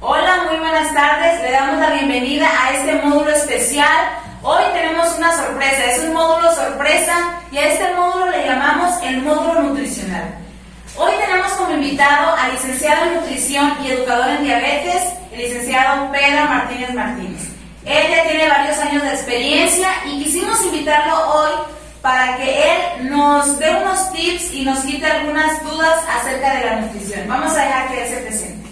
Hola, muy buenas tardes. Le damos la bienvenida a este módulo especial. Hoy tenemos una sorpresa, es un módulo sorpresa y a este módulo le llamamos el módulo nutricional. Hoy tenemos como invitado al licenciado en nutrición y educador en diabetes, el licenciado Pedro Martínez Martínez. Él ya tiene varios años de experiencia y quisimos invitarlo hoy para que él nos dé unos tips y nos quite algunas dudas acerca de la nutrición. Vamos a dejar que él se presente.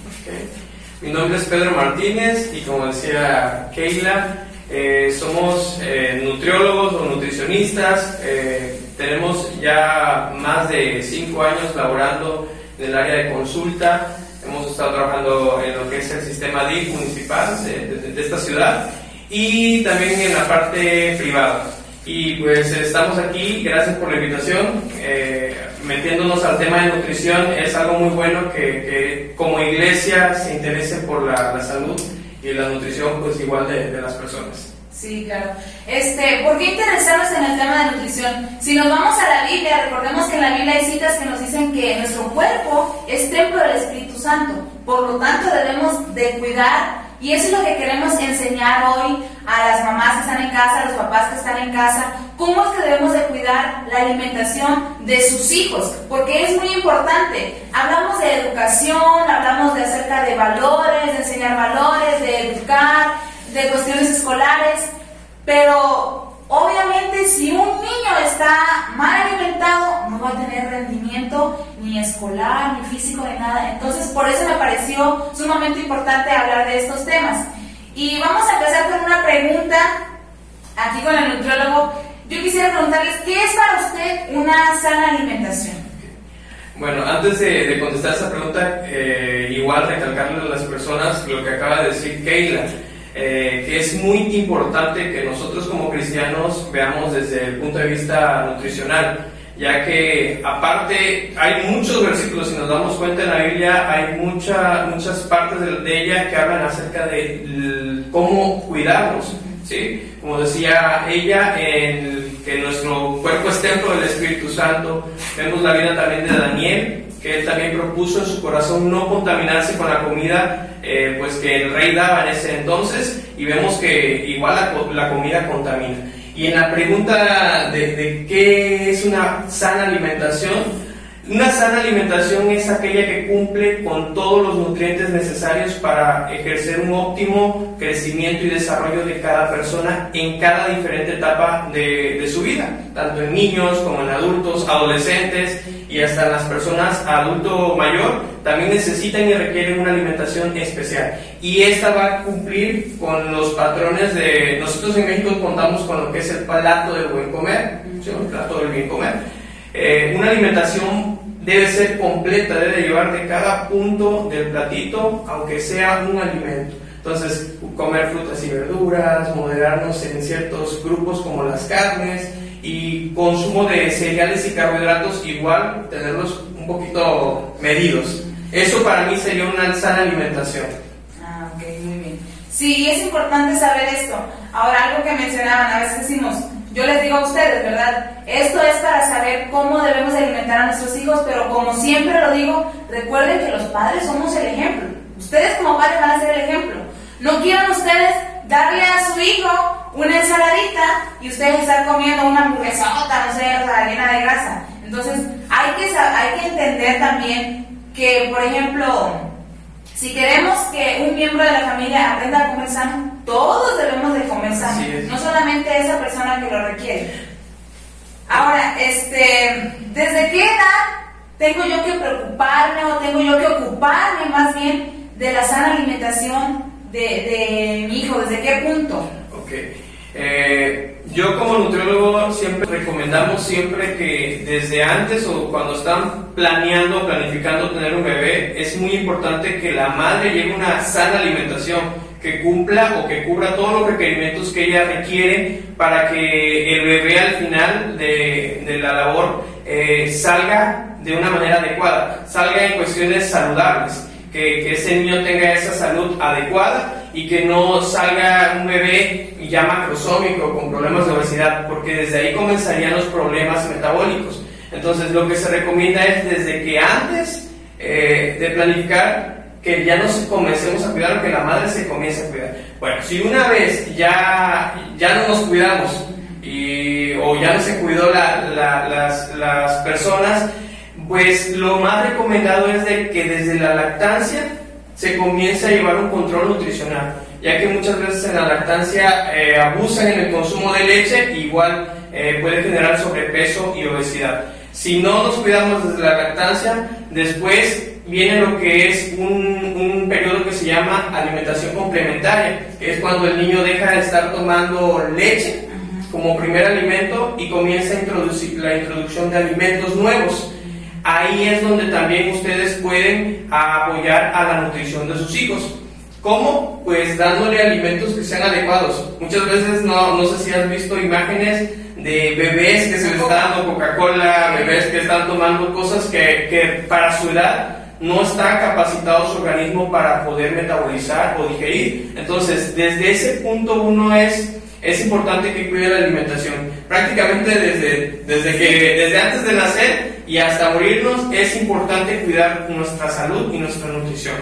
Mi nombre es Pedro Martínez y como decía Keila, eh, somos eh, nutriólogos o nutricionistas. Eh, tenemos ya más de cinco años laborando en el área de consulta. Hemos estado trabajando en lo que es el sistema DIF municipal de, de esta ciudad y también en la parte privada. Y pues estamos aquí, gracias por la invitación. Eh, metiéndonos al tema de nutrición, es algo muy bueno que, que como iglesia se interese por la, la, salud y la nutrición, pues igual de, de las personas. Sí, claro. Este, ¿Por qué interesarnos en el tema de nutrición? Si nos vamos a la Biblia, recordemos que en la Biblia hay citas que nos dicen que nuestro cuerpo es templo del Espíritu Santo. Por lo tanto, debemos de cuidar y eso es lo que queremos enseñar hoy a las mamás que están en casa, a los papás que están en casa, cómo es que debemos de cuidar la alimentación de sus hijos, porque es muy importante. Hablamos de educación, hablamos de acerca de valores, de enseñar valores, de educar, de cuestiones escolares, pero Obviamente, si un niño está mal alimentado, no va a tener rendimiento ni escolar, ni físico, ni nada. Entonces, por eso me pareció sumamente importante hablar de estos temas. Y vamos a empezar con una pregunta, aquí con el nutriólogo. Yo quisiera preguntarles, ¿qué es para usted una sana alimentación? Bueno, antes de, contestar esa pregunta, eh, igual recalcarle a las personas lo que acaba de decir Keila eh, es muy importante que nosotros como cristianos veamos desde el punto de vista nutricional, ya que aparte hay muchos versículos, si nos damos cuenta en la Biblia, hay mucha, muchas partes de, de ella que hablan acerca de cómo cuidarnos. ¿sí? Como decía ella, en, que nuestro cuerpo es templo del Espíritu Santo. Vemos la vida también de Daniel, que él también propuso en su corazón no contaminarse con la comida eh, pues que el rey daba en ese entonces y vemos que igual la, comida contamina. Y en la pregunta de, qué es una sana alimentación, una sana alimentación es aquella que cumple con todos los nutrientes necesarios para ejercer un óptimo crecimiento y desarrollo de cada persona en cada diferente etapa de, su vida, tanto en niños como en adultos, adolescentes y hasta las personas adulto mayor, también necesitan y requieren una alimentación especial. Y esta va a cumplir con los patrones de... Nosotros en México contamos con lo que es el plato del buen comer, ¿sí? el plato del bien comer. Eh, una alimentación debe ser completa, debe llevar de cada punto del platito, aunque sea un alimento. Entonces, comer frutas y verduras, moderarnos en ciertos grupos como las carnes y consumo de cereales y carbohidratos igual, tenerlos un poquito medidos. Eso para mí sería una sana alimentación. Ah, ok, muy bien. Sí, es importante saber esto. Ahora, algo que mencionaban, a veces decimos, yo les digo a ustedes, ¿verdad? Esto es para saber cómo debemos alimentar a nuestros hijos, pero como siempre lo digo, recuerden que los padres somos el ejemplo. Ustedes como padres van a ser el ejemplo. No quieran ustedes darle a su hijo una ensaladita y ustedes estar comiendo una hamburguesota, no sé, o sea, llena de grasa. Entonces, hay que, hay que entender también que, por ejemplo, si queremos que un miembro de la familia aprenda a comer sano, todos debemos de comer sano, no solamente esa persona que lo requiere. Ahora, este, ¿desde qué edad tengo yo que preocuparme o tengo yo que ocuparme más bien de la sana alimentación de, de mi hijo? ¿Desde qué punto? Ok. Eh, yo como nutriólogo siempre recomendamos siempre que desde antes o cuando están planeando, planificando tener un bebé, es muy importante que la madre lleve una sana alimentación, que cumpla o que cubra todos los requerimientos que ella requiere para que el bebé al final de, de la labor eh, salga de una manera adecuada, salga en cuestiones saludables, que, que ese niño tenga esa salud adecuada y que no salga un bebé ya macrosómico con problemas de obesidad, porque desde ahí comenzarían los problemas metabólicos. Entonces lo que se recomienda es desde que antes eh, de planificar que ya nos comencemos a cuidar o que la madre se comience a cuidar. Bueno, si una vez ya, ya no nos cuidamos y, o ya no se cuidó las, las personas, pues lo más recomendado es de que desde la lactancia se comience a llevar un control nutricional, ya que muchas veces en la lactancia eh, abusan en el consumo de leche, igual eh, puede generar sobrepeso y obesidad. Si no nos cuidamos desde la lactancia, después viene lo que es un, un periodo que se llama alimentación complementaria, es cuando el niño deja de estar tomando leche como primer alimento y comienza a introducir la introducción de alimentos nuevos ahí es donde también ustedes pueden apoyar a la nutrición de sus hijos. ¿Cómo? Pues dándole alimentos que sean adecuados. Muchas veces no, no sé si has visto imágenes de bebés que se les está dando Coca-Cola, bebés que están tomando cosas que, que para su edad no está capacitado su organismo para poder metabolizar o digerir. Entonces, desde ese punto uno es, es importante que cuide la alimentación. Prácticamente desde, desde, que, desde antes de nacer y hasta morirnos es importante cuidar nuestra salud y nuestra nutrición.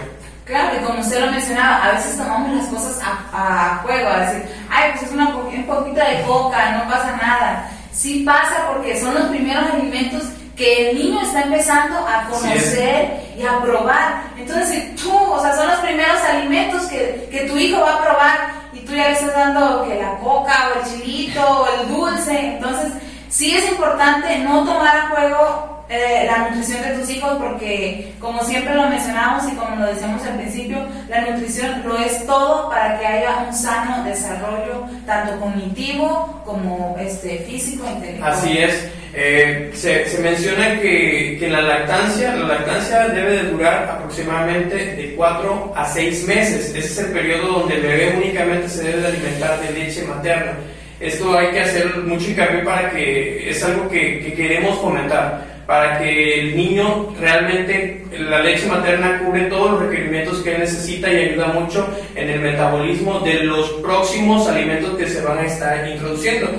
Claro, y como usted lo mencionaba, a veces tomamos las cosas a, juego, a decir, ay, pues es una, un poquito de coca, no pasa nada. Sí pasa porque son los primeros alimentos que el niño está empezando a conocer y a probar. Entonces, tú, o sea, son los primeros alimentos que, que, tu hijo va a probar y tú ya le estás dando que la coca o el chilito o el dulce. Entonces, sí es importante no tomar a juego eh, la nutrición de tus hijos porque como siempre lo mencionamos y como lo decíamos al principio, la nutrición lo es todo para que haya un sano desarrollo tanto cognitivo como este, físico intelectual. Así es. Eh, se, se, menciona que, que, la lactancia, la lactancia debe de durar aproximadamente de 4 a 6 meses. Ese es el periodo donde el bebé únicamente se debe de alimentar de leche materna. Esto hay que hacer mucho hincapié para que es algo que, que queremos fomentar para que el niño realmente, la leche materna cubre todos los requerimientos que necesita y ayuda mucho en el metabolismo de los próximos alimentos que se van a estar introduciendo.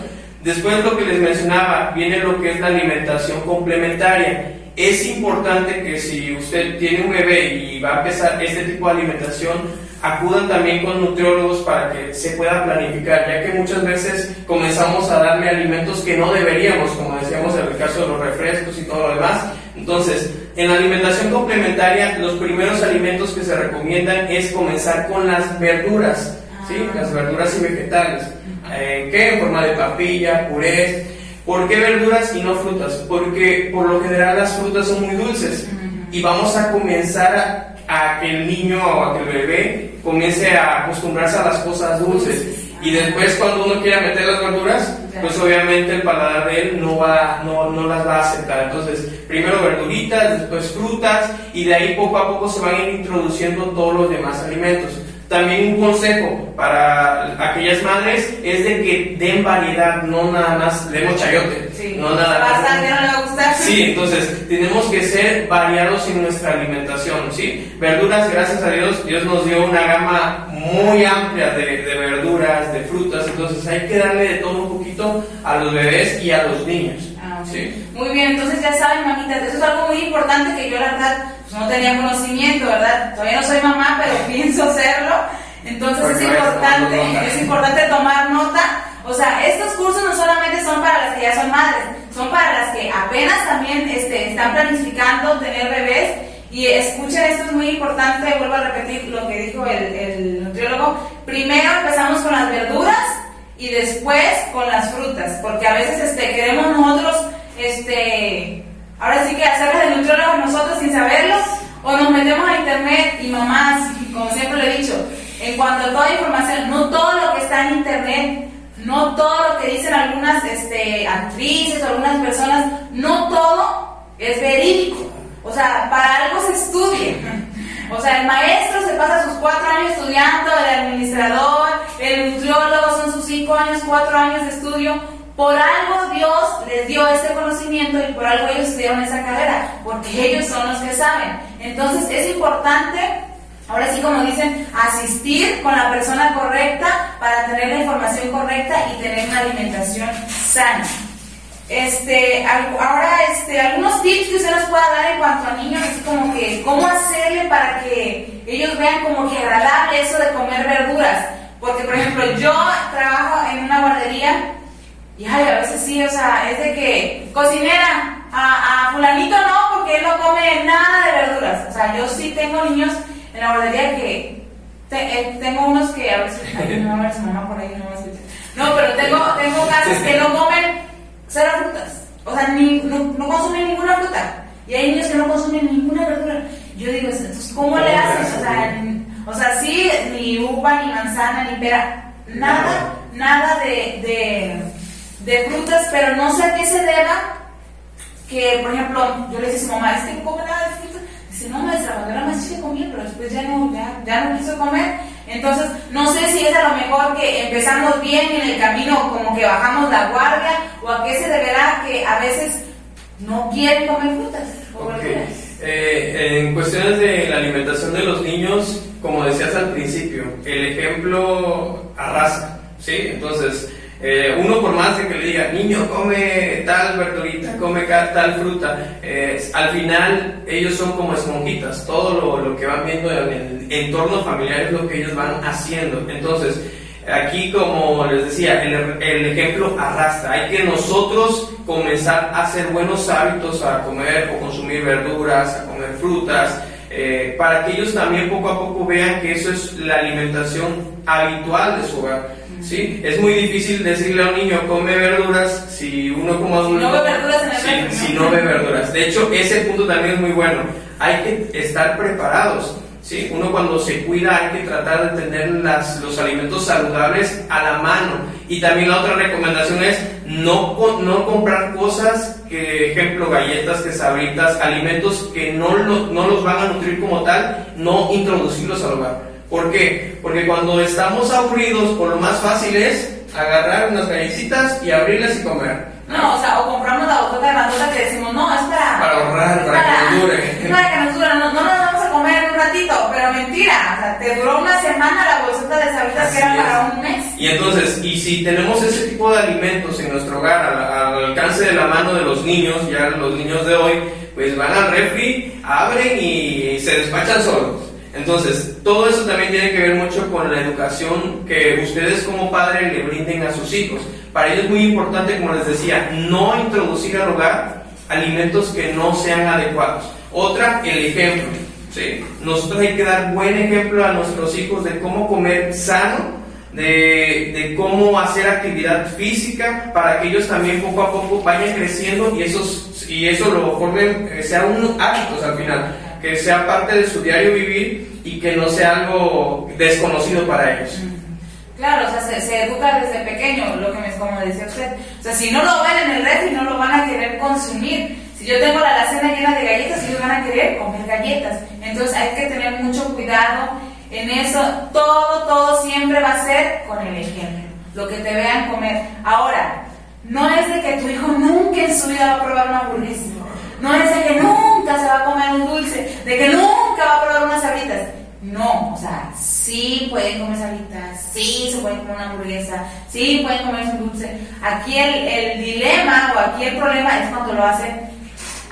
Después lo que les mencionaba, viene lo que es la alimentación complementaria. Es importante que si usted tiene un bebé y va a empezar este tipo de alimentación, acudan también con nutriólogos para que se pueda planificar, ya que muchas veces comenzamos a darle alimentos que no deberíamos, como decíamos en el caso de los refrescos y todo lo demás. Entonces, en la alimentación complementaria, los primeros alimentos que se recomiendan es comenzar con las verduras, ¿sí? Ah. las verduras y vegetales. ¿En qué? En forma de papilla, purés. ¿Por qué verduras y no frutas? Porque por lo general las frutas son muy dulces y vamos a comenzar a a que el niño o a que el bebé comience a acostumbrarse a las cosas dulces. Y después cuando uno quiera meter las verduras, pues obviamente el paladar de él no, va, no, no las va a aceptar. Entonces, primero verduritas, después frutas, y de ahí poco a poco se van a ir introduciendo todos los demás alimentos. También un consejo para aquellas madres es de que den variedad, no nada más demos chayote. Sí. No nada más. no Sí, entonces tenemos que ser variados en nuestra alimentación, ¿sí? Verduras, gracias a Dios, Dios nos dio una gama muy amplia de, de verduras, de frutas, entonces hay que darle de todo un poquito a los bebés y a los niños. ¿Sí? Muy bien, entonces ya saben, mamitas, eso es algo muy importante que yo la verdad pues, no tenía conocimiento, ¿verdad? Todavía no soy mamá, pero pienso hacerlo. Entonces es importante, es importante tomar nota. O sea, estos cursos no solamente son para las que ya son madres, son para las que apenas también este, están planificando tener bebés. Y escuchen, esto es muy importante, vuelvo a repetir lo que dijo el, el nutriólogo. Primero empezamos con las verduras y después con las frutas, porque a veces este, queremos nosotros este, Ahora sí que hacerlo de nutriólogo nosotros sin saberlo, o nos metemos a internet y mamás, como siempre le he dicho, en cuanto a toda información, no todo lo que está en internet, no todo lo que dicen algunas este, actrices o algunas personas, no todo es verídico. O sea, para algo se estudia. O sea, el maestro se pasa sus cuatro años estudiando, el administrador, el nutriólogo son sus cinco años, cuatro años de estudio por algo Dios les dio ese conocimiento y por algo ellos estudiaron esa carrera, porque ellos son los que saben. Entonces es importante, ahora sí como dicen, asistir con la persona correcta para tener la información correcta y tener una alimentación sana. Este, ahora, este, algunos tips que usted nos pueda dar en cuanto a niños, así como que, ¿cómo hacerle para que ellos vean como que agradable eso de comer verduras? Porque, por ejemplo, yo trabajo en una guardería y ay, a veces sí, o sea, es de que, cocinera, a, a fulanito no, porque él no come nada de verduras. O sea, yo sí tengo niños en la guardería que, eh, tengo unos que, a si, no a por ahí, no. No, pero tengo, tengo casos que no comen cero frutas. O sea, ni, no, no, consumen ninguna fruta. Y hay niños que no consumen ninguna verdura. Yo digo, entonces, ¿cómo le haces? O sea, o sea, sí, ni uva, ni manzana, ni pera, nada, nada de, de de frutas, pero no sé a qué se deba que, por ejemplo, yo le decía a su mamá, es que no come nada de frutas. Dice, no, maestra, cuando era más chica comía, pero después ya no, ya, ya no quiso comer. Entonces, no sé si es a lo mejor que empezamos bien en el camino como que bajamos la guardia, o a qué se deberá que a veces no quieren comer frutas eh, en cuestiones de la alimentación de los niños, como decías al principio, el ejemplo arrasa, ¿sí? Entonces, eh, uno por más que le diga, niño, come tal verdurita, come tal fruta, eh, al final ellos son como esponjitas, todo lo, lo, que van viendo en el entorno familiar es lo que ellos van haciendo. Entonces, aquí como les decía, el, el ejemplo arrastra, hay que nosotros comenzar a hacer buenos hábitos a comer o consumir verduras, a comer frutas, eh, para que ellos también poco a poco vean que eso es la alimentación habitual de su hogar. ¿Sí? Es muy difícil decirle a un niño come verduras si uno como adulto... no ve verduras en el si, no ve verduras. De hecho, ese punto también es muy bueno. Hay que estar preparados. ¿sí? Uno cuando se cuida hay que tratar de tener las, los alimentos saludables a la mano. Y también la otra recomendación es no, no comprar cosas, que ejemplo galletas, que sabritas, alimentos que no, no los van a nutrir como tal, no introducirlos al hogar. ¿Por qué? Porque cuando estamos aburridos, por lo más fácil es agarrar unas galletitas y abrirlas y comer. No, o sea, o compramos la botota de bandota que decimos, no, es para... Para ahorrar, para, que nos dure. Para que nos dure, no, no nos vamos a comer en un ratito, pero mentira, o sea, te duró una semana la bolsita de sabritas que era para un mes. Y entonces, y si tenemos ese tipo de alimentos en nuestro hogar, al, alcance de la mano de los niños, ya los niños de hoy, pues van al refri, abren y se despachan solos. Entonces, todo eso también tiene que ver mucho con la educación que ustedes como padres le brinden a sus hijos. Para ellos es muy importante, como les decía, no introducir al hogar alimentos que no sean adecuados. Otra, el ejemplo. ¿sí? Nosotros hay que dar buen ejemplo a nuestros hijos de cómo comer sano, de, cómo hacer actividad física para que ellos también poco a poco vayan creciendo y, esos, y eso lo formen, sean unos hábitos al final que sea parte de su diario vivir y que no sea algo desconocido para ellos. Claro, o sea, se, educa desde pequeño, lo que me, como decía usted. O sea, si no lo ven en el refri, no lo van a querer consumir. Si yo tengo la alacena llena de galletas, ellos van a querer comer galletas. Entonces hay que tener mucho cuidado en eso. Todo, todo siempre va a ser con el ejemplo. Lo que te vean comer. Ahora, no es de que tu hijo nunca en su vida va a probar una hamburguesa. No es de que nunca se va a comer un dulce, de que nunca va a probar unas sabritas. No, o sea, sí pueden comer sabritas, sí se pueden comer una hamburguesa, sí pueden comer un dulce. Aquí el, el dilema o aquí el problema es cuando lo hacen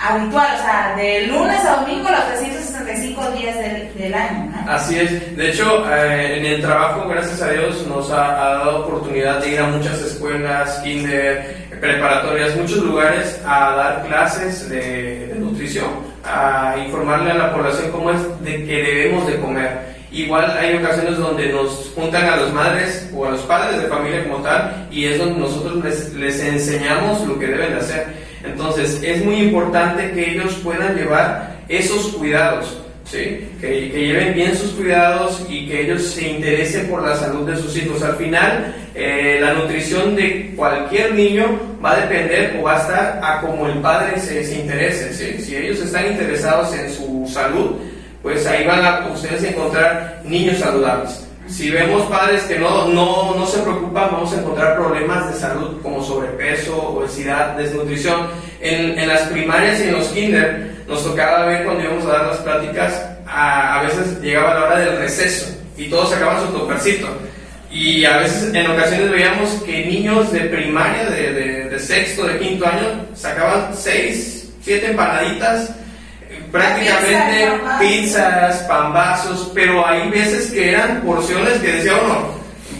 habitual, o sea, de lunes a domingo los 365 días del, del año. ¿no? Así es. De hecho, eh, en el trabajo, gracias a Dios, nos ha, dado oportunidad de ir a muchas escuelas, kinder, preparatorias, muchos lugares a dar clases de, de nutrición, a informarle a la población cómo es de que debemos de comer. Igual hay ocasiones donde nos juntan a las madres o a los padres de familia como tal y es donde nosotros les, les enseñamos lo que deben de hacer. Entonces, es muy importante que ellos puedan llevar esos cuidados, ¿sí? que, lleven bien sus cuidados y que ellos se interesen por la salud de sus hijos. Al final, eh, la nutrición de cualquier niño va a depender o va a estar a como el padre se, se interese. ¿sí? Si ellos están interesados en su salud, pues ahí van a ustedes encontrar niños saludables. Si vemos padres que no, no, no se preocupan, vamos a encontrar problemas de salud como sobrepeso, obesidad, desnutrición. En, en las primarias y en los kinder nos tocaba ver cuando íbamos a dar las pláticas, a, a veces llegaba la hora del receso y todos sacaban su topercito. Y a veces, en ocasiones veíamos que niños de primaria, de, de, de sexto, de quinto año, sacaban seis, siete empanaditas prácticamente pizzas, pambazos, pero hay veces que eran porciones que decía uno,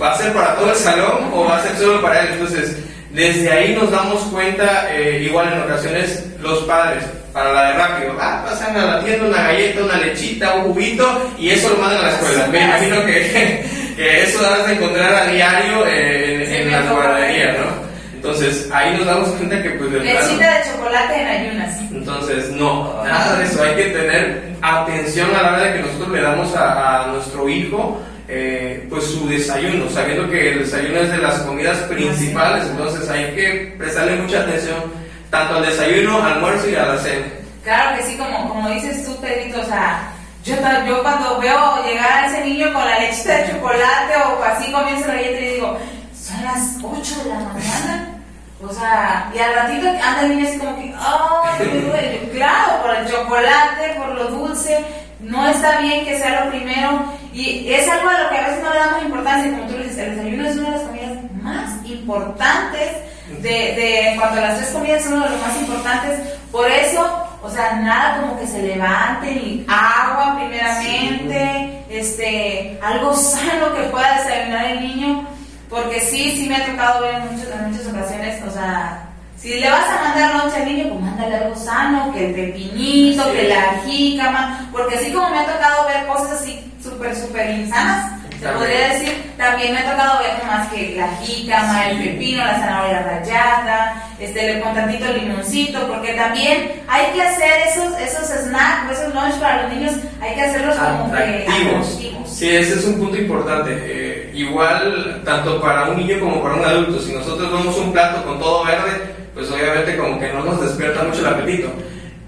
¿va a ser para todo el salón o va a ser solo para él? Entonces, desde ahí nos damos cuenta, eh, igual en ocasiones, los padres, para la de rápido, ah, pasan a la tienda una galleta, una lechita, un juguito y eso lo mandan a la escuela. Me imagino que, que eso vas a encontrar a diario eh, en, las guarderías, ¿no? Entonces, ahí nos damos cuenta que pues... Lechita de chocolate en ayunas. Entonces, no, nada de eso. Hay que tener atención a la hora de que nosotros le damos a, nuestro hijo eh, pues su desayuno, sabiendo que el desayuno es de las comidas principales, entonces hay que prestarle mucha atención tanto al desayuno, al almuerzo y a la cena. Claro que sí, como, como dices tú, Pedrito, o sea, yo, yo cuando veo llegar a ese niño con la leche de chocolate o así comienza la galleta y digo, son las 8 de la mañana. O sea, y al ratito anda el niño así como que, ¡ay, Claro, por el chocolate, por lo dulce, no está bien que sea lo primero. Y es algo a lo que a veces no le damos importancia, como tú dices, el desayuno es una de las comidas más importantes. De, de, a las tres comidas son de los más importantes. Por eso, o sea, nada como que se levante, ni agua primeramente, este, algo sano que pueda desayunar el niño porque sí, sí me ha tocado ver en, muchas, en muchas ocasiones, o sea, si le vas a mandar noche al niño, pues mándale algo sano, que el pepinito, que la jícama, porque así como me ha tocado ver cosas así súper, súper insanas, se podría decir, también me ha tocado ver más que la jícama, el pepino, la zanahoria rallada, este, le pon tantito limoncito, porque también hay que hacer esos, esos snacks, esos lunch para los niños, hay que hacerlos como que atractivos. Sí, ese es un punto importante. Eh, igual, tanto para un niño como para un adulto, si nosotros vemos un plato con todo verde, pues obviamente como que no nos despierta mucho el apetito.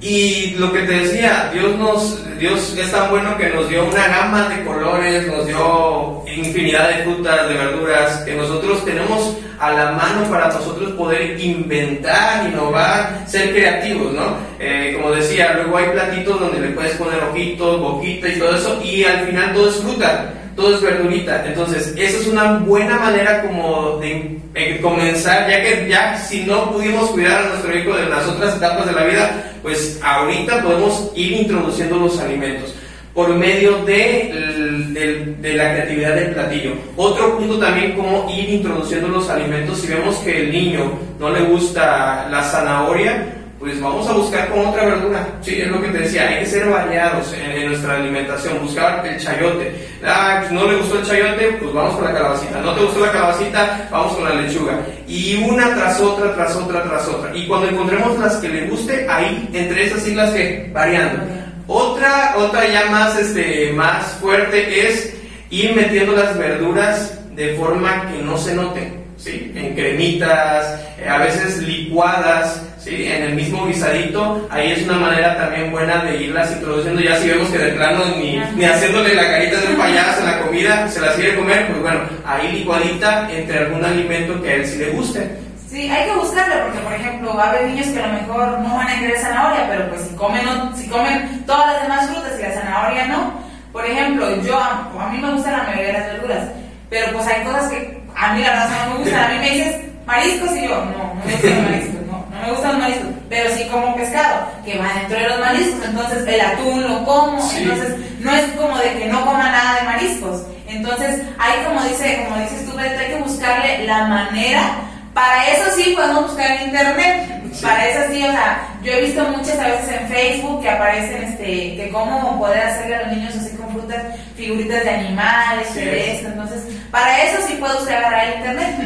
Y lo que te decía, Dios nos, Dios es tan bueno que nos dio una gama de colores, nos dio infinidad de frutas, de verduras, que nosotros tenemos a la mano para nosotros poder inventar, innovar, ser creativos, ¿no? Eh, como decía, luego hay platitos donde le puedes poner ojitos, boquita y todo eso, y al final todo es fruta todo es verdurita. Entonces, esa es una buena manera como de, comenzar, ya que ya si no pudimos cuidar a nuestro hijo de las otras etapas de la vida, pues ahorita podemos ir introduciendo los alimentos por medio de, de, la creatividad del platillo. Otro punto también, como ir introduciendo los alimentos. Si vemos que el niño no le gusta la zanahoria, pues vamos a buscar con otra verdura. Sí, es lo que te decía, hay que ser variados en, nuestra alimentación, buscar el chayote. Ah, pues no le gustó el chayote, pues vamos con la calabacita. No te gustó la calabacita, vamos con la lechuga. Y una tras otra, tras otra, tras otra. Y cuando encontremos las que le guste, ahí, entre esas siglas que variando. Otra, otra ya más, este, más fuerte es ir metiendo las verduras de forma que no se noten. ¿sí? En cremitas, eh, a veces licuadas, ¿sí? En el mismo guisadito, ahí es una manera también buena de irlas introduciendo. Ya si vemos que de plano ni, ni haciéndole la carita de un payaso en la comida se las quiere comer, pues bueno, ahí licuadita entre algún alimento que a él sí le guste. Sí, hay que buscarle porque, por ejemplo, va a haber niños que a lo mejor no van a querer zanahoria, pero pues si comen, si comen todas las demás frutas y la zanahoria no. Por ejemplo, yo, a mí me gustan la mayoría de las verduras, pero pues hay cosas que a mí la verdad no me gustan. A mí me dices mariscos y yo, no, no me gustan mariscos, no, me gustan los mariscos, pero sí como pescado, que va dentro de los mariscos, entonces el atún lo como, entonces no es como de que no coma nada de mariscos. Entonces, hay como dice, como dices tú, hay que buscarle la manera para eso sí podemos buscar en internet. Para eso sí, o sea, yo he visto muchas a veces en Facebook que aparecen este, que cómo poder hacerle a los niños así con frutas, figuritas de animales, de esto. Entonces, para eso sí puede usted agarrar el internet.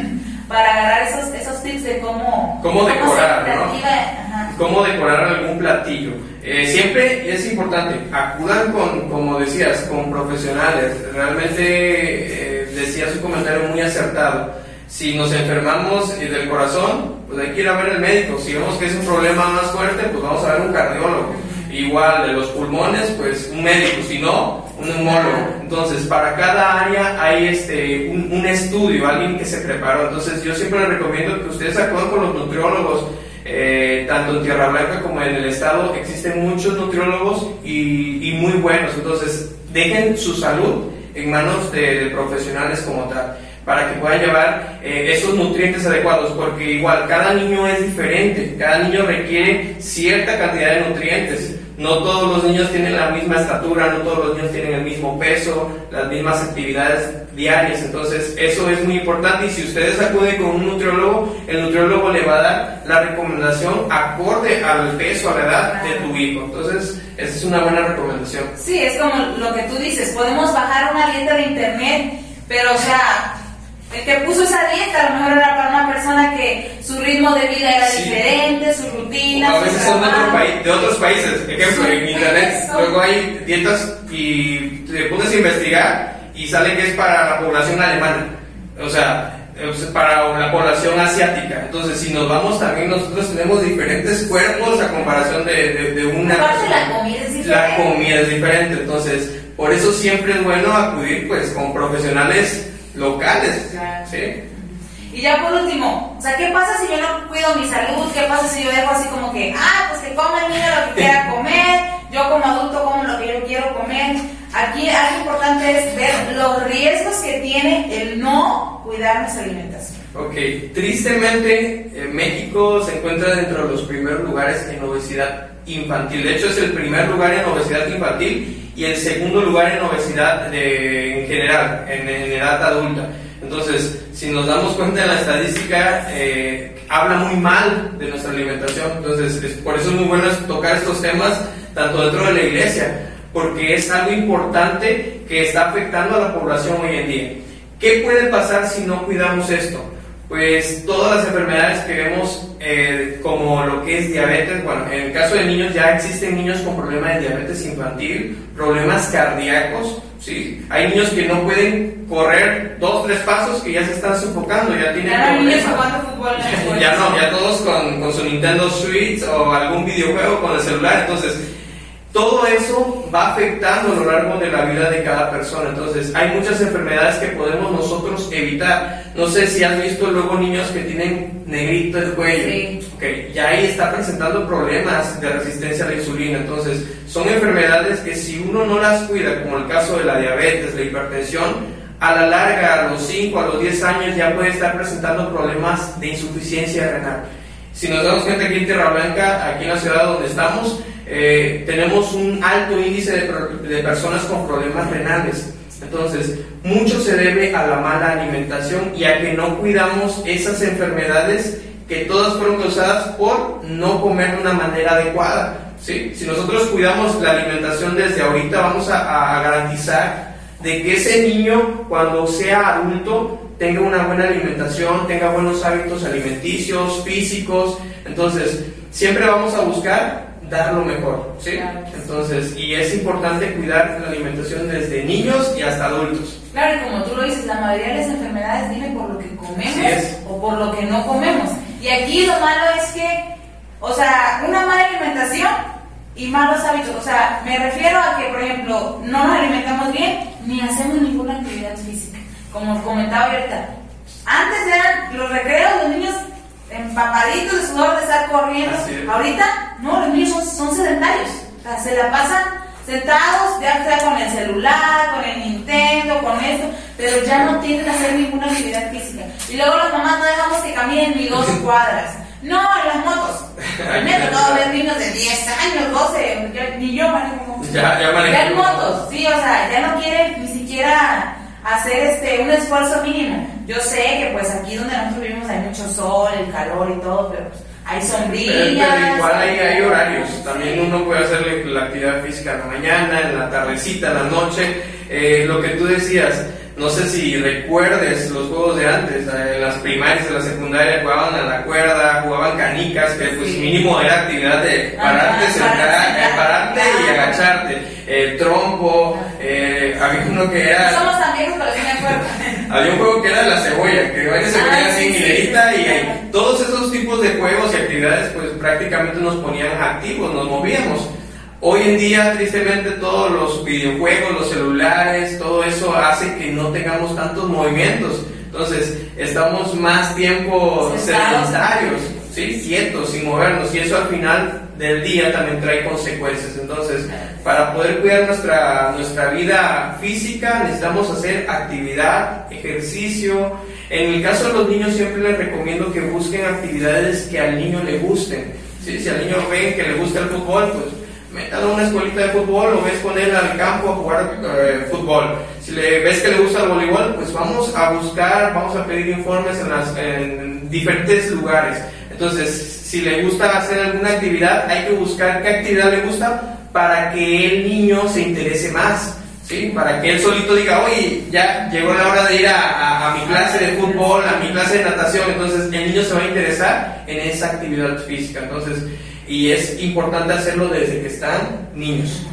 Para agarrar esos, esos tips de cómo, cómo decorar, ¿no? Cómo decorar algún platillo. Eh, siempre es importante, acudan con, como decías, con profesionales. Realmente eh, decía su comentario muy acertado si nos enfermamos del corazón, pues hay que ir a ver al médico. Si vemos que es un problema más fuerte, pues vamos a ver un cardiólogo. Igual de los pulmones, pues un médico, si no, un neumólogo. Entonces, para cada área hay este, un, estudio, alguien que se preparó. Entonces, yo siempre les recomiendo que ustedes actúen con los nutriólogos. Eh, tanto en Tierra Blanca como en el estado existen muchos nutriólogos y, muy buenos. Entonces, dejen su salud en manos de profesionales como tal para que pueda llevar eh, esos nutrientes adecuados, porque igual cada niño es diferente, cada niño requiere cierta cantidad de nutrientes. No todos los niños tienen la misma estatura, no todos los niños tienen el mismo peso, las mismas actividades diarias, entonces eso es muy importante. Y si ustedes acuden con un nutriólogo, el nutriólogo le va a dar la recomendación acorde al peso, a la edad de tu hijo, entonces esa es una buena recomendación. Sí, es como lo que tú dices, podemos bajar una dieta de internet, pero o sea, el que puso esa dieta a lo mejor era para una persona que su ritmo de vida era diferente, su rutina. O a veces son de, otro de, otros países. Ejemplo, en internet luego hay dietas y te pones a investigar y sale que es para la población alemana. O sea, para la población asiática. Entonces, si nos vamos también, nosotros tenemos diferentes cuerpos a comparación de, de, una... la comida es diferente. La comida es diferente. Entonces, por eso siempre es bueno acudir pues con profesionales locales. ¿sí? Y ya por último, o sea, ¿qué pasa si yo no cuido mi salud? ¿Qué pasa si yo dejo así como que, ah, pues que coma el niño lo que quiera comer, yo como adulto como lo que yo quiero comer? Aquí algo importante es ver los riesgos que tiene el no cuidar nuestra alimentación. Ok, tristemente México se encuentra dentro de los primeros lugares en obesidad infantil. De hecho, es el primer lugar en obesidad infantil y el segundo lugar en obesidad en general, en, edad adulta. Entonces, si nos damos cuenta en la estadística, eh, habla muy mal de nuestra alimentación. Entonces, por eso es muy bueno tocar estos temas tanto dentro de la iglesia, porque es algo importante que está afectando a la población hoy en día. ¿Qué puede pasar si no cuidamos esto? Pues todas las enfermedades que vemos, eh, como lo que es diabetes, bueno, en el caso de niños ya existen niños con problemas de diabetes infantil, problemas cardíacos, ¿sí? Hay niños que no pueden correr dos, tres pasos que ya se están sofocando, ya tienen ya problemas. fútbol ya no, ya todos con, con su Nintendo Switch o algún videojuego con el celular, entonces todo eso va afectando a lo largo de la vida de cada persona. Entonces, hay muchas enfermedades que podemos nosotros evitar. No sé si has visto luego niños que tienen negrito el cuello. Sí. Okay. Ya ahí está presentando problemas de resistencia a la insulina. Entonces, son enfermedades que si uno no las cuida, como el caso de la diabetes, la hipertensión, a la larga, a los 5, a los 10 años, ya puede estar presentando problemas de insuficiencia renal. Si nos damos cuenta aquí en Tierra Blanca, aquí en la ciudad donde estamos, eh, tenemos un alto índice de, de, personas con problemas renales. Entonces, mucho se debe a la mala alimentación y a que no cuidamos esas enfermedades que todas fueron causadas por no comer de una manera adecuada. ¿sí? Si nosotros cuidamos la alimentación desde ahorita, vamos a, a garantizar de que ese niño, cuando sea adulto, tenga una buena alimentación, tenga buenos hábitos alimenticios, físicos. Entonces, siempre vamos a buscar dar lo mejor, ¿sí? Entonces, y es importante cuidar la alimentación desde niños y hasta adultos. Claro, y como tú lo dices, la mayoría de las enfermedades vienen por lo que comemos o por lo que no comemos. Y aquí lo malo es que, o sea, una mala alimentación y malos hábitos. O sea, me refiero a que, por ejemplo, no nos alimentamos bien ni hacemos ninguna actividad física. Como comentaba ahorita, antes eran los recreos, los niños empapaditos de sudor de estar corriendo. Ahorita, no, los niños son, sedentarios. O sea, se la pasan sentados, ya sea con el celular, con el Nintendo, con esto, pero ya no tienen que hacer ninguna actividad física. Y luego las mamás no dejamos que caminen ni dos cuadras. No, en las motos. Me ha tocado ver niños de 10 años, 12, ni yo manejo Ya, ya manejo. Ya en motos, sí, o sea, ya no quieren ni siquiera hacer este un esfuerzo mínimo. Yo sé que pues aquí donde nosotros vivimos hay mucho sol, el calor y todo, pero pues, hay sombrillas. Pero, igual hay, hay horarios. También uno puede hacer la actividad física en la mañana, en la tardecita, en la noche. Eh, lo que tú decías, no sé si recuerdes los juegos de antes, eh, en las primarias, en la secundaria jugaban a la cuerda, jugaban canicas, que pues mínimo era actividad de pararte, sentar, pararte y agacharte. El trompo, eh, había uno que era... Somos amigos, pero sí me acuerdo. había un juego que era la cebolla, que se ponía así en hilerita y todos esos tipos de juegos y actividades pues prácticamente nos ponían activos, nos movíamos. Hoy en día, tristemente, todos los videojuegos, los celulares, todo eso hace que no tengamos tantos movimientos. Entonces, estamos más tiempo sedentarios, ¿sí? quietos, sin movernos, y eso al final del día también trae consecuencias. Entonces, para poder cuidar nuestra, nuestra vida física, necesitamos hacer actividad, ejercicio. En el caso de los niños, siempre les recomiendo que busquen actividades que al niño le gusten. ¿sí? Si al niño ven que le gusta el fútbol, pues métalo a una escuelita de fútbol o ves con él al campo a jugar eh, fútbol. Si le ves que le gusta el voleibol, pues vamos a buscar, vamos a pedir informes en, las, en diferentes lugares. Entonces, si le gusta hacer alguna actividad, hay que buscar qué actividad le gusta para que el niño se interese más. ¿Sí? Para que él solito diga, oye, ya llegó la hora de ir a, mi clase de fútbol, a mi clase de natación, entonces el niño se va a interesar en esa actividad física. Entonces, y es importante hacerlo desde que están niños.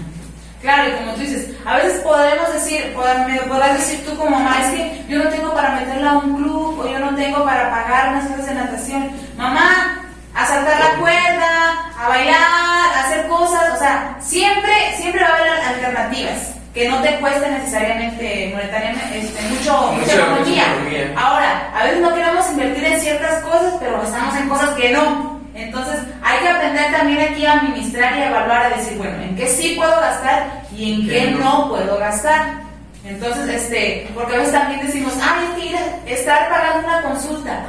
Claro, y como tú dices, a veces podemos decir, podrás decir tú como mamá, es que yo no tengo para meterla a un club o yo no tengo para pagar unas clases de natación. Mamá, a saltar la cuerda, a bailar, a hacer cosas, o sea, siempre, siempre va a haber alternativas que no te cueste necesariamente monetariamente este, mucho, mucha economía. Ahora, a veces no queremos invertir en ciertas cosas, pero estamos en cosas que no. Entonces, hay que aprender también aquí a administrar y a evaluar, a decir, bueno, en qué sí puedo gastar y en qué no puedo gastar. Entonces, este, porque a veces también decimos, ah, es que ir a estar pagando una consulta.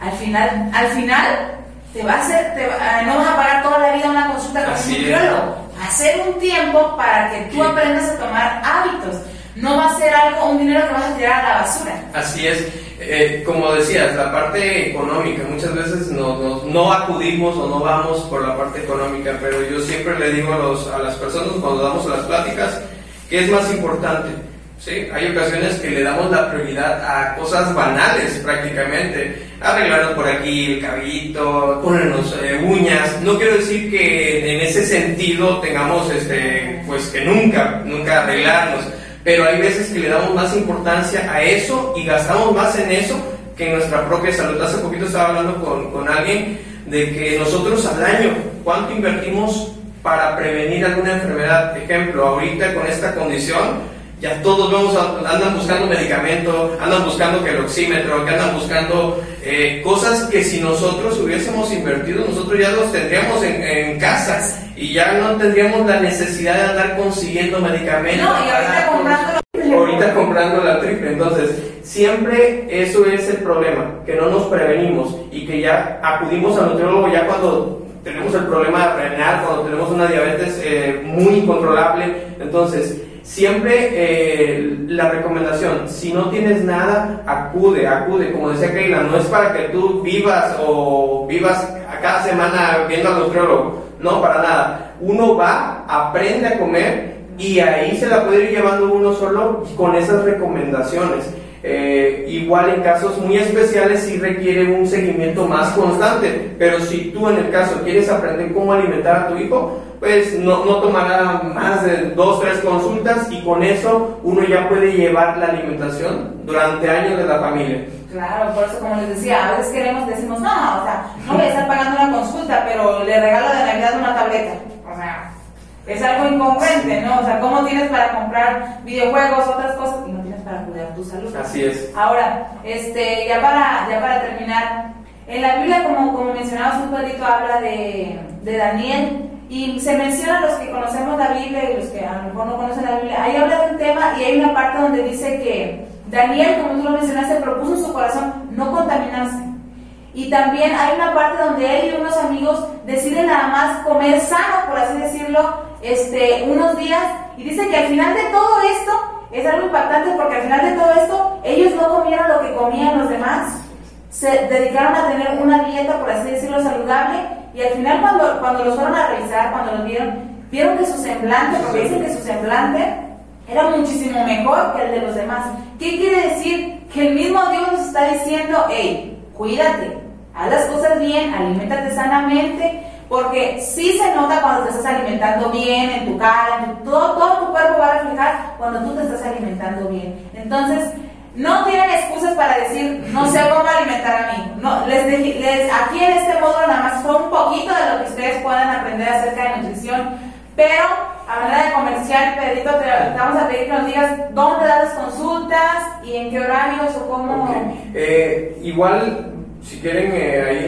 Al final, al final, te va a hacer, te va, no vas a pagar toda la vida una consulta con un nutriólogo. Hacer un tiempo para que tú aprendas a tomar hábitos. No va a ser algo, un dinero que vas a tirar a la basura. Así es. Eh, como decías, la parte económica, muchas veces no, no, acudimos o no vamos por la parte económica, pero yo siempre le digo a, los, a las personas cuando damos las pláticas que es más importante. ¿Sí? Hay ocasiones que le damos la prioridad a cosas banales prácticamente. Arreglarnos por aquí el cabellito, ponernos eh, uñas. No quiero decir que en ese sentido tengamos, este, pues que nunca, nunca arreglarnos pero hay veces que le damos más importancia a eso y gastamos más en eso que en nuestra propia salud. Hace poquito estaba hablando con, con alguien de que nosotros al año, ¿cuánto invertimos para prevenir alguna enfermedad? Ejemplo, ahorita con esta condición, ya todos vemos, andan buscando medicamento, andan buscando que el oxímetro, que andan buscando eh, cosas que si nosotros hubiésemos invertido, nosotros ya los tendríamos en, en casa y ya no tendríamos la necesidad de andar consiguiendo medicamentos. No, y ahorita comprando Ahorita comprando la triple. Entonces, siempre eso es el problema, que no nos prevenimos y que ya acudimos al nutriólogo ya cuando tenemos el problema renal, cuando tenemos una diabetes eh, muy incontrolable. Entonces, Siempre eh, la recomendación, si no tienes nada, acude, acude. Como decía Keila, no es para que tú vivas o vivas a cada semana viendo al nutriólogo. No, para nada. Uno va, aprende a comer y ahí se la puede ir llevando uno solo con esas recomendaciones. Eh, igual en casos muy especiales sí requiere un seguimiento más constante, pero si tú en el caso quieres aprender cómo alimentar a tu hijo, pues no, no tomará más de dos, tres consultas y con eso uno ya puede llevar la alimentación durante años de la familia. Claro, por eso como les decía, a veces queremos, decimos, no, o sea, no voy a estar pagando una consulta, pero le regalo de Navidad una tableta. O sea, es algo incongruente, ¿no? O sea, ¿cómo tienes para comprar videojuegos, otras cosas y no tienes para cuidar tu salud? Así es. Ahora, este, ya para, ya para terminar, en la Biblia, como, como mencionabas un poquito, habla de, de Daniel y se menciona los que conocemos la Biblia y los que a lo mejor no conocen la Biblia. Ahí habla de un tema y hay una parte donde dice que Daniel, como tú lo mencionaste, propuso en su corazón no contaminarse. Y también hay una parte donde él y unos amigos deciden nada más comer sano, por así decirlo, este, unos días. Y dice que al final de todo esto, es algo impactante porque al final de todo esto, ellos no comieron lo que comían los demás. Se dedicaron a tener una dieta, por así decirlo, saludable. Y al final cuando, cuando los fueron a revisar, cuando los vieron, vieron que su semblante, porque dicen que su semblante era muchísimo mejor que el de los demás. ¿Qué quiere decir? Que el mismo Dios nos está diciendo, hey, cuídate, haz las cosas bien, alimentate sanamente, porque sí se nota cuando te estás alimentando bien en tu cara, en todo, todo tu cuerpo va a reflejar cuando tú te estás alimentando bien. Entonces, no tienen excusas para decir, no sé cómo alimentar a mí. No, les, les, aquí en este módulo nada más fue un poquito de lo que ustedes puedan aprender acerca de nutrición, pero a manera de comercial, Pedrito, te, vamos a pedir que nos digas dónde das las consultas y en qué horarios o cómo. Eh, igual, si quieren, eh, ahí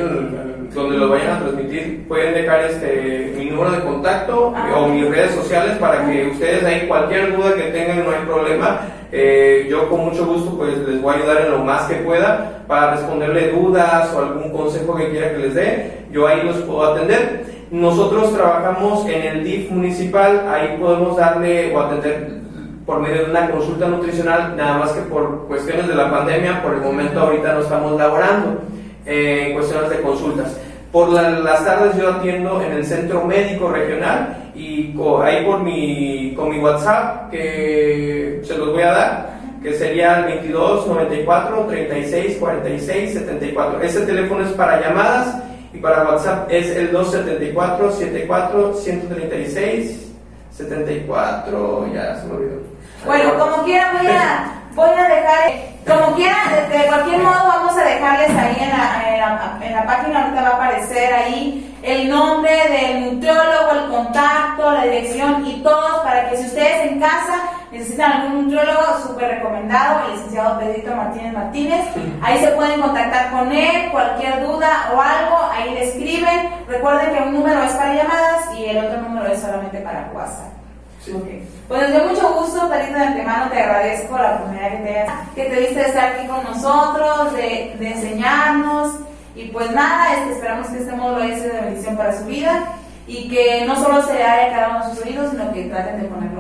donde lo vayan a transmitir, pueden dejar este, mi número de contacto o mis redes sociales para que ustedes ahí cualquier duda que tengan no hay problema. Eh, yo con mucho gusto pues les voy a ayudar en lo más que pueda para responderle dudas o algún consejo que quiera que les dé. Yo ahí los puedo atender. Nosotros trabajamos en el DIF municipal, ahí podemos darle o atender por medio de una consulta nutricional, nada más que por cuestiones de la pandemia, por el momento ahorita no estamos laborando eh, en cuestiones de consultas. Por las tardes yo atiendo en el centro médico regional y ahí por mi, con mi WhatsApp que se los voy a dar, que sería el 22 94 36 46 74. Ese teléfono es para llamadas y para WhatsApp es el 274 74 136 74, ya se me olvidó. Bueno, como quiera voy a, voy a dejar, como quiera, de, cualquier modo vamos a dejarles ahí en la, en la, página, ahorita va a aparecer ahí el nombre del nutriólogo, el contacto, la dirección y todos para que si ustedes en casa necesitan algún nutriólogo súper recomendado, el licenciado Pedrito Martínez Martínez, ahí se pueden contactar con él, cualquier duda o algo, ahí le escriben. Recuerden que un número es para llamadas y el otro número es solamente para WhatsApp. Pues de mucho gusto, Tarita, de antemano te agradezco la oportunidad que te, que te diste de estar aquí con nosotros, de, de enseñarnos. Y pues nada, este, esperamos que este módulo haya sido de bendición para su vida y que no solo se haya quedado en sus oídos, sino que traten de poner